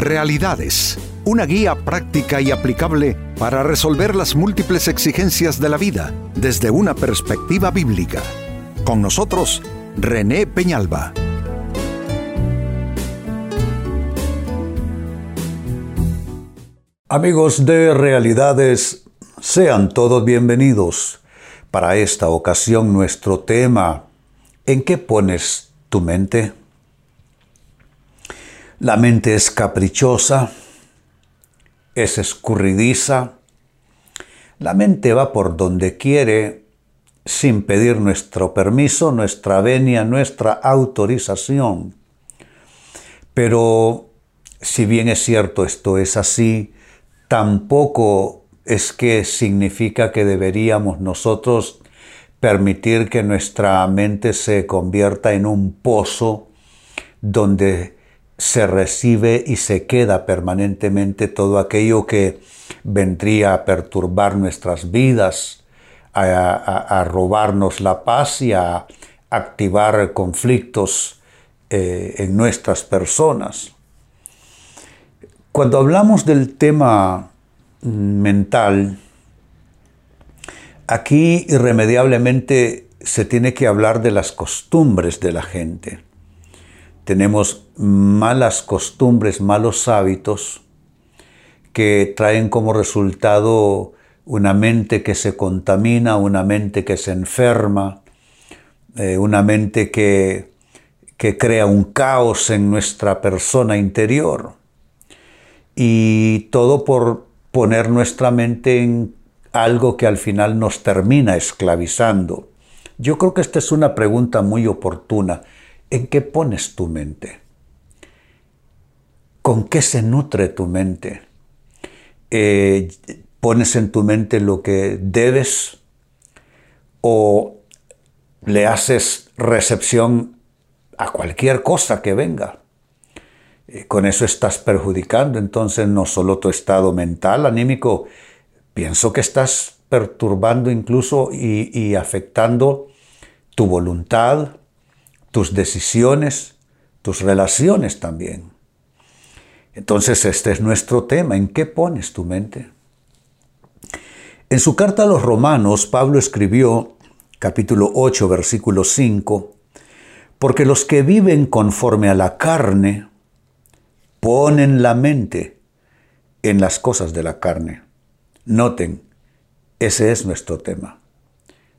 Realidades, una guía práctica y aplicable para resolver las múltiples exigencias de la vida desde una perspectiva bíblica. Con nosotros, René Peñalba. Amigos de Realidades, sean todos bienvenidos. Para esta ocasión nuestro tema, ¿en qué pones tu mente? La mente es caprichosa, es escurridiza. La mente va por donde quiere sin pedir nuestro permiso, nuestra venia, nuestra autorización. Pero si bien es cierto esto es así, tampoco es que significa que deberíamos nosotros permitir que nuestra mente se convierta en un pozo donde se recibe y se queda permanentemente todo aquello que vendría a perturbar nuestras vidas, a, robarnos la paz y a activar conflictos eh, en nuestras personas. Cuando hablamos del tema mental, aquí irremediablemente se tiene que hablar de las costumbres de la gente tenemos malas costumbres, malos hábitos que traen como resultado una mente que se contamina, una mente que se enferma, eh, una mente que, que crea un caos en nuestra persona interior. Y todo por poner nuestra mente en algo que al final nos termina esclavizando. Yo creo que esta es una pregunta muy oportuna. ¿En qué pones tu mente? ¿Con qué se nutre tu mente? Eh, ¿Pones en tu mente lo que debes o le haces recepción a cualquier cosa que venga? Eh, con eso estás perjudicando entonces no solo tu estado mental, anímico, pienso que estás perturbando incluso y, y afectando tu voluntad, tus decisiones, tus relaciones también. Entonces este es nuestro tema. ¿En qué pones tu mente? En su carta a los romanos, Pablo escribió, capítulo 8, versículo 5, porque los que viven conforme a la carne ponen la mente en las cosas de la carne. Noten, ese es nuestro tema.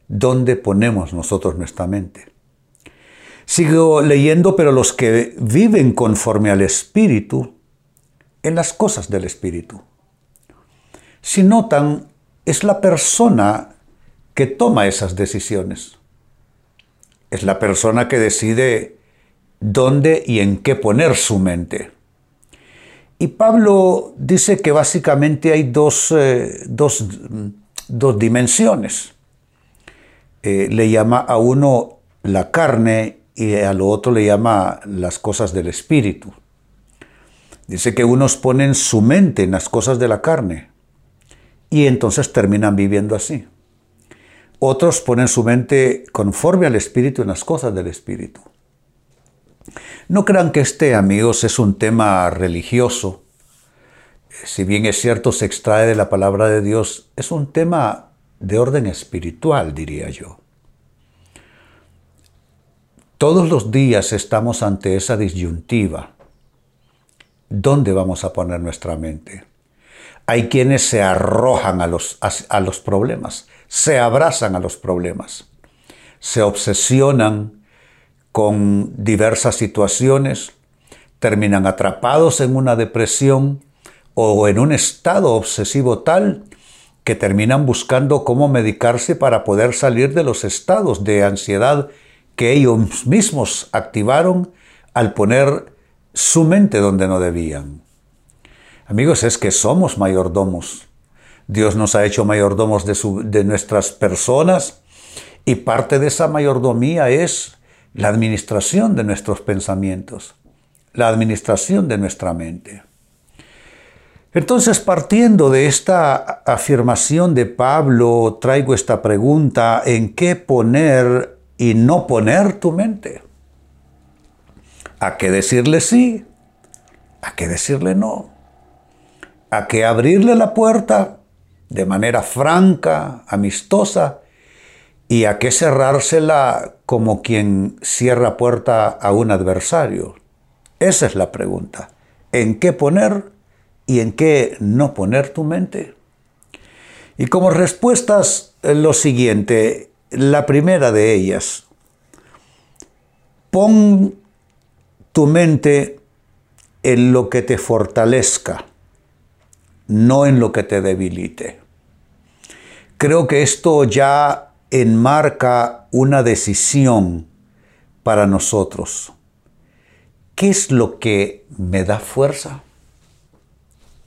¿Dónde ponemos nosotros nuestra mente? Sigo leyendo, pero los que viven conforme al Espíritu, en las cosas del Espíritu. Si notan, es la persona que toma esas decisiones. Es la persona que decide dónde y en qué poner su mente. Y Pablo dice que básicamente hay dos, eh, dimensiones. Eh, le llama a uno la carne y a lo otro le llama las cosas del espíritu. Dice que unos ponen su mente en las cosas de la carne y entonces terminan viviendo así. Otros ponen su mente conforme al espíritu en las cosas del espíritu. No crean que este, amigos, es un tema religioso. Si bien es cierto, se extrae de la palabra de Dios, es un tema de orden espiritual, diría yo. Todos los días estamos ante esa disyuntiva. ¿Dónde vamos a poner nuestra mente? Hay quienes se arrojan a los, a, los problemas, se abrazan a los problemas, se obsesionan con diversas situaciones, terminan atrapados en una depresión o en un estado obsesivo tal que terminan buscando cómo medicarse para poder salir de los estados de ansiedad que ellos mismos activaron al poner su mente donde no debían. Amigos, es que somos mayordomos. Dios nos ha hecho mayordomos de, de nuestras personas y parte de esa mayordomía es la administración de nuestros pensamientos, la administración de nuestra mente. Entonces, partiendo de esta afirmación de Pablo, traigo esta pregunta, ¿en qué poner y no poner tu mente. ¿A qué decirle sí? ¿A que decirle no. A que abrirle la puerta de manera franca, amistosa, y a que cerrársela como quien cierra puerta a un adversario. Esa es la pregunta. ¿En qué poner y en qué no poner tu mente? Y como respuestas, eh, lo siguiente, la primera de ellas, pon tu mente en lo que te fortalezca, no en lo que te debilite. Creo que esto ya enmarca una decisión para nosotros. ¿Qué es lo que me da fuerza?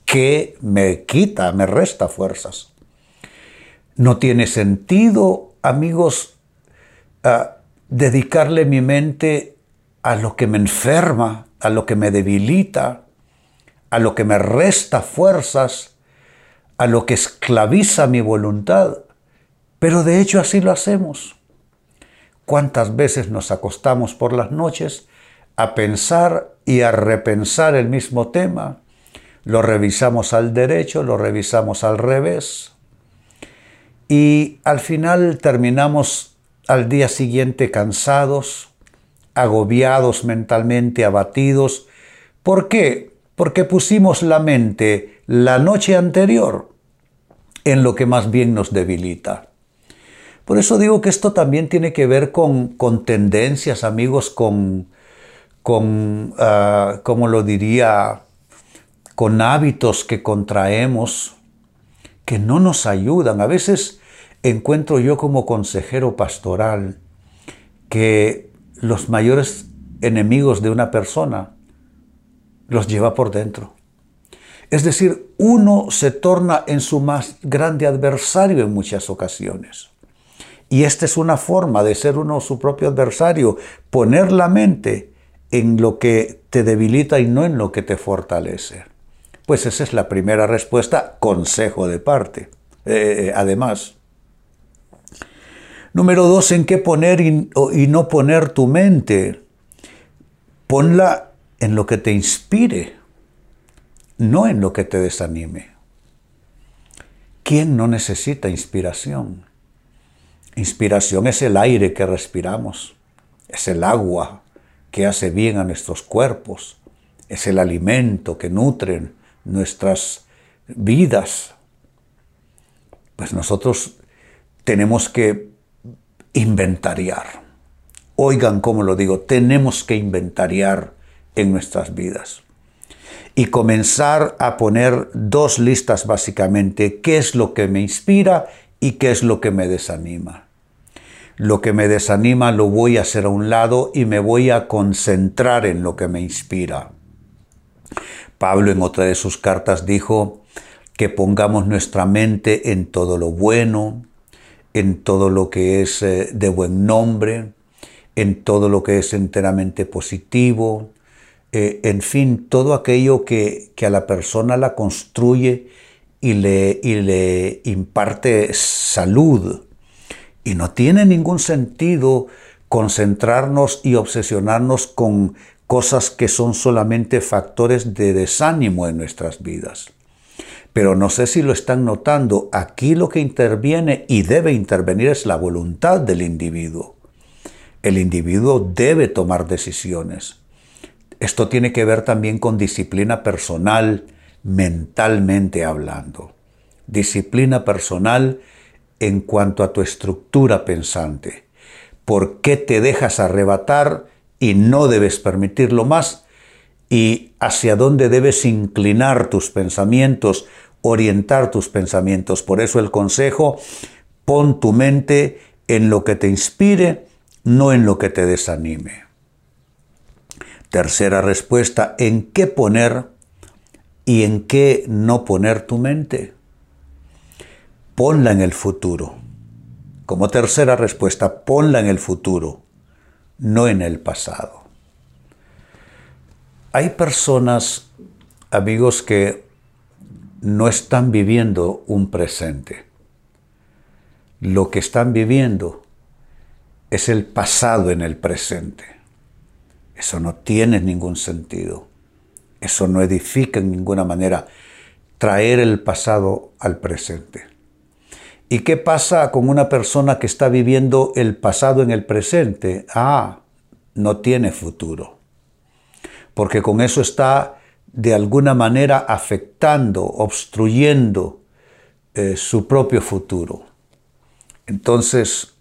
¿Qué me quita, me resta fuerzas? No tiene sentido, amigos, ah, dedicarle mi mente a lo que me enferma, a lo que me debilita, a lo que me resta fuerzas, a lo que esclaviza mi voluntad. Pero de hecho así lo hacemos. ¿Cuántas veces nos acostamos por las noches a pensar y a repensar el mismo tema? Lo revisamos al derecho, lo revisamos al revés. Y al final terminamos al día siguiente cansados, agobiados mentalmente, abatidos. ¿Por qué? Porque pusimos la mente la noche anterior en lo que más bien nos debilita. Por eso digo que esto también tiene que ver con, con tendencias, amigos, con, con uh, como lo diría, con hábitos que contraemos que no nos ayudan. A veces encuentro yo como consejero pastoral que los mayores enemigos de una persona los lleva por dentro. Es decir, uno se torna en su más grande adversario en muchas ocasiones. Y esta es una forma de ser uno su propio adversario, poner la mente en lo que te debilita y no en lo que te fortalece. Pues esa es la primera respuesta, consejo de parte. Eh, además, número dos, ¿en qué poner y, no poner tu mente? Ponla en lo que te inspire, no en lo que te desanime. ¿Quién no necesita inspiración? Inspiración es el aire que respiramos, es el agua que hace bien a nuestros cuerpos, es el alimento que nutre nuestras vidas. Pues nosotros tenemos que inventariar. Oigan cómo lo digo, tenemos que inventariar en nuestras vidas. Y comenzar a poner dos listas básicamente, qué es lo que me inspira y qué es lo que me desanima. Lo que me desanima lo voy a hacer a un lado y me voy a concentrar en lo que me inspira. Pablo en otra de sus cartas dijo que pongamos nuestra mente en todo lo bueno, en todo lo que es eh, de buen nombre, en todo lo que es enteramente positivo, eh, en fin, todo aquello que, que, a la persona la construye y le, y le imparte salud, y no tiene ningún sentido concentrarnos y obsesionarnos con cosas que son solamente factores de desánimo en nuestras vidas. Pero no sé si lo están notando, aquí lo que interviene y debe intervenir es la voluntad del individuo. El individuo debe tomar decisiones. Esto tiene que ver también con disciplina personal, mentalmente hablando. Disciplina personal en cuanto a tu estructura pensante. ¿Por qué te dejas arrebatar y no debes permitirlo más? ¿Y hacia dónde debes inclinar tus pensamientos, orientar tus pensamientos? Por eso el consejo, pon tu mente en lo que te inspire, no en lo que te desanime. Tercera respuesta, ¿en qué poner y en qué no poner tu mente? ponla en el futuro. Como tercera respuesta, ponla en el futuro, no en el pasado. Hay personas, amigos, que no están viviendo un presente. Lo que están viviendo es el pasado en el presente. Eso no tiene ningún sentido. Eso no edifica en ninguna manera traer el pasado al presente. ¿Y qué pasa con una persona que está viviendo el pasado en el presente? Ah, no tiene futuro. Porque con eso está de alguna manera afectando, obstruyendo eh, su propio futuro. Entonces,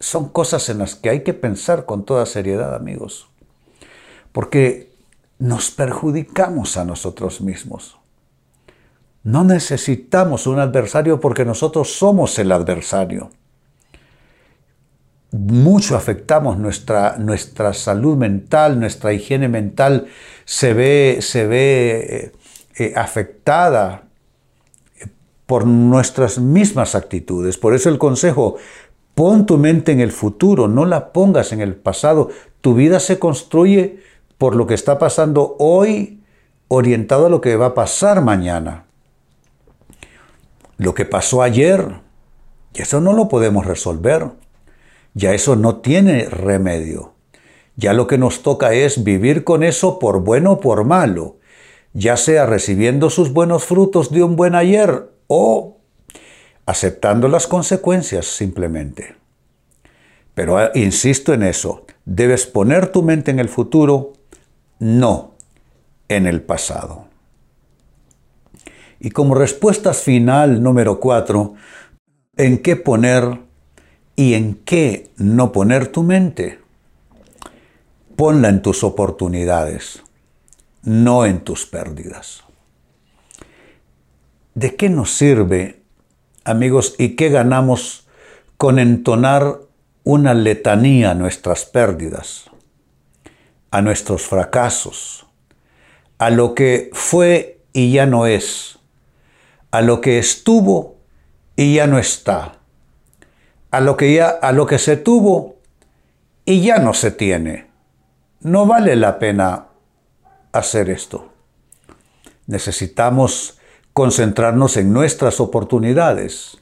son cosas en las que hay que pensar con toda seriedad, amigos. Porque nos perjudicamos a nosotros mismos. No necesitamos un adversario porque nosotros somos el adversario. Mucho afectamos nuestra, nuestra salud mental, nuestra higiene mental se ve, se ve eh, eh, afectada por nuestras mismas actitudes. Por eso el consejo, pon tu mente en el futuro, no la pongas en el pasado. Tu vida se construye por lo que está pasando hoy, orientado a lo que va a pasar mañana lo que pasó ayer, eso no lo podemos resolver. Ya eso no tiene remedio. Ya lo que nos toca es vivir con eso por bueno o por malo, ya sea recibiendo sus buenos frutos de un buen ayer o aceptando las consecuencias simplemente. Pero ah, insisto en eso, debes poner tu mente en el futuro, no en el pasado. Y como respuesta final número cuatro, ¿en qué poner y en qué no poner tu mente? Ponla en tus oportunidades, no en tus pérdidas. ¿De qué nos sirve, amigos, y qué ganamos con entonar una letanía a nuestras pérdidas, a nuestros fracasos, a lo que fue y ya no es? A lo que estuvo y ya no está, a lo que ya a lo que se tuvo y ya no se tiene. No vale la pena hacer esto. Necesitamos concentrarnos en nuestras oportunidades.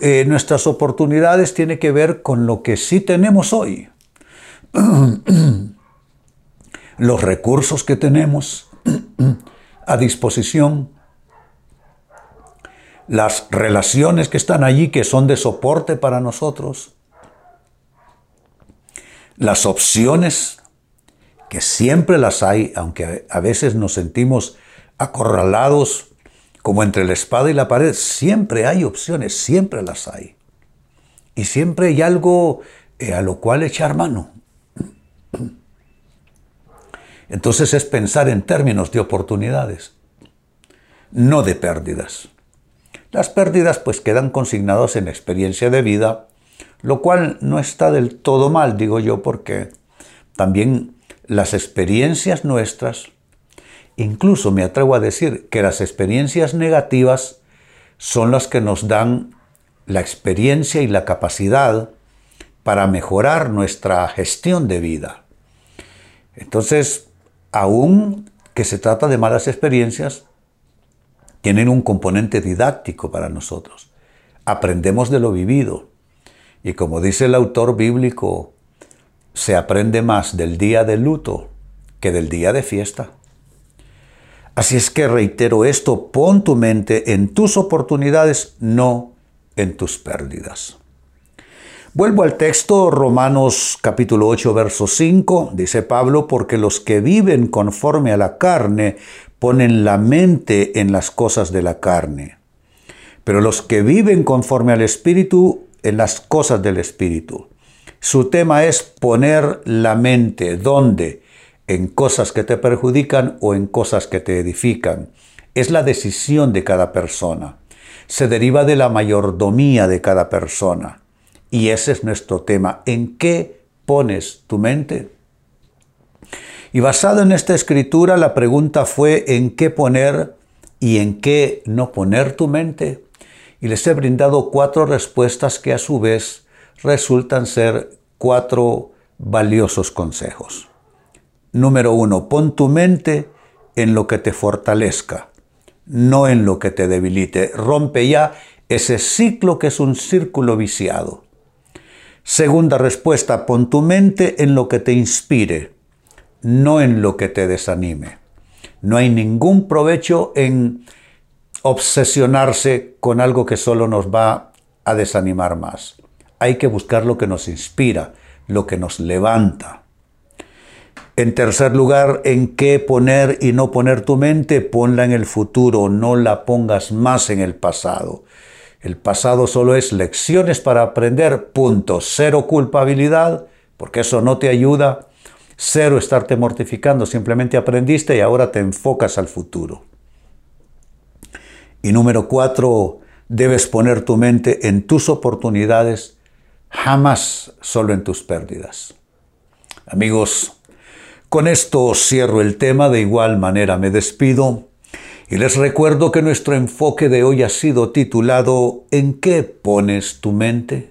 Eh, nuestras oportunidades tienen que ver con lo que sí tenemos hoy. Los recursos que tenemos a disposición, las relaciones que están allí que son de soporte para nosotros, las opciones que siempre las hay, aunque a veces nos sentimos acorralados como entre la espada y la pared, siempre hay opciones, siempre las hay. Y siempre hay algo eh, a lo cual echar mano. Entonces es pensar en términos de oportunidades, no de pérdidas. Las pérdidas pues quedan consignadas en experiencia de vida, lo cual no está del todo mal, digo yo, porque también las experiencias nuestras, incluso me atrevo a decir que las experiencias negativas son las que nos dan la experiencia y la capacidad para mejorar nuestra gestión de vida. Entonces, aún que se trata de malas experiencias, tienen un componente didáctico para nosotros. Aprendemos de lo vivido. Y como dice el autor bíblico, se aprende más del día de luto que del día de fiesta. Así es que reitero esto, pon tu mente en tus oportunidades, no en tus pérdidas. Vuelvo al texto, Romanos capítulo 8, verso 5, dice Pablo, porque los que viven conforme a la carne ponen la mente en las cosas de la carne, pero los que viven conforme al Espíritu en las cosas del Espíritu. Su tema es poner la mente, ¿dónde? En cosas que te perjudican o en cosas que te edifican. Es la decisión de cada persona. Se deriva de la mayordomía de cada persona. Y ese es nuestro tema. ¿En qué pones tu mente? Y basado en esta escritura, la pregunta fue en qué poner y en qué no poner tu mente. Y les he brindado cuatro respuestas que a su vez resultan ser cuatro valiosos consejos. Número uno, pon tu mente en lo que te fortalezca, no en lo que te debilite. Rompe ya ese ciclo que es un círculo viciado. Segunda respuesta, pon tu mente en lo que te inspire, no en lo que te desanime. No hay ningún provecho en obsesionarse con algo que solo nos va a desanimar más. Hay que buscar lo que nos inspira, lo que nos levanta. En tercer lugar, en qué poner y no poner tu mente, ponla en el futuro, no la pongas más en el pasado. El pasado solo es lecciones para aprender, punto. Cero culpabilidad, porque eso no te ayuda. Cero estarte mortificando, simplemente aprendiste y ahora te enfocas al futuro. Y número cuatro, debes poner tu mente en tus oportunidades, jamás solo en tus pérdidas. Amigos, con esto cierro el tema, de igual manera me despido y les recuerdo que nuestro enfoque de hoy ha sido titulado ¿En qué pones tu mente?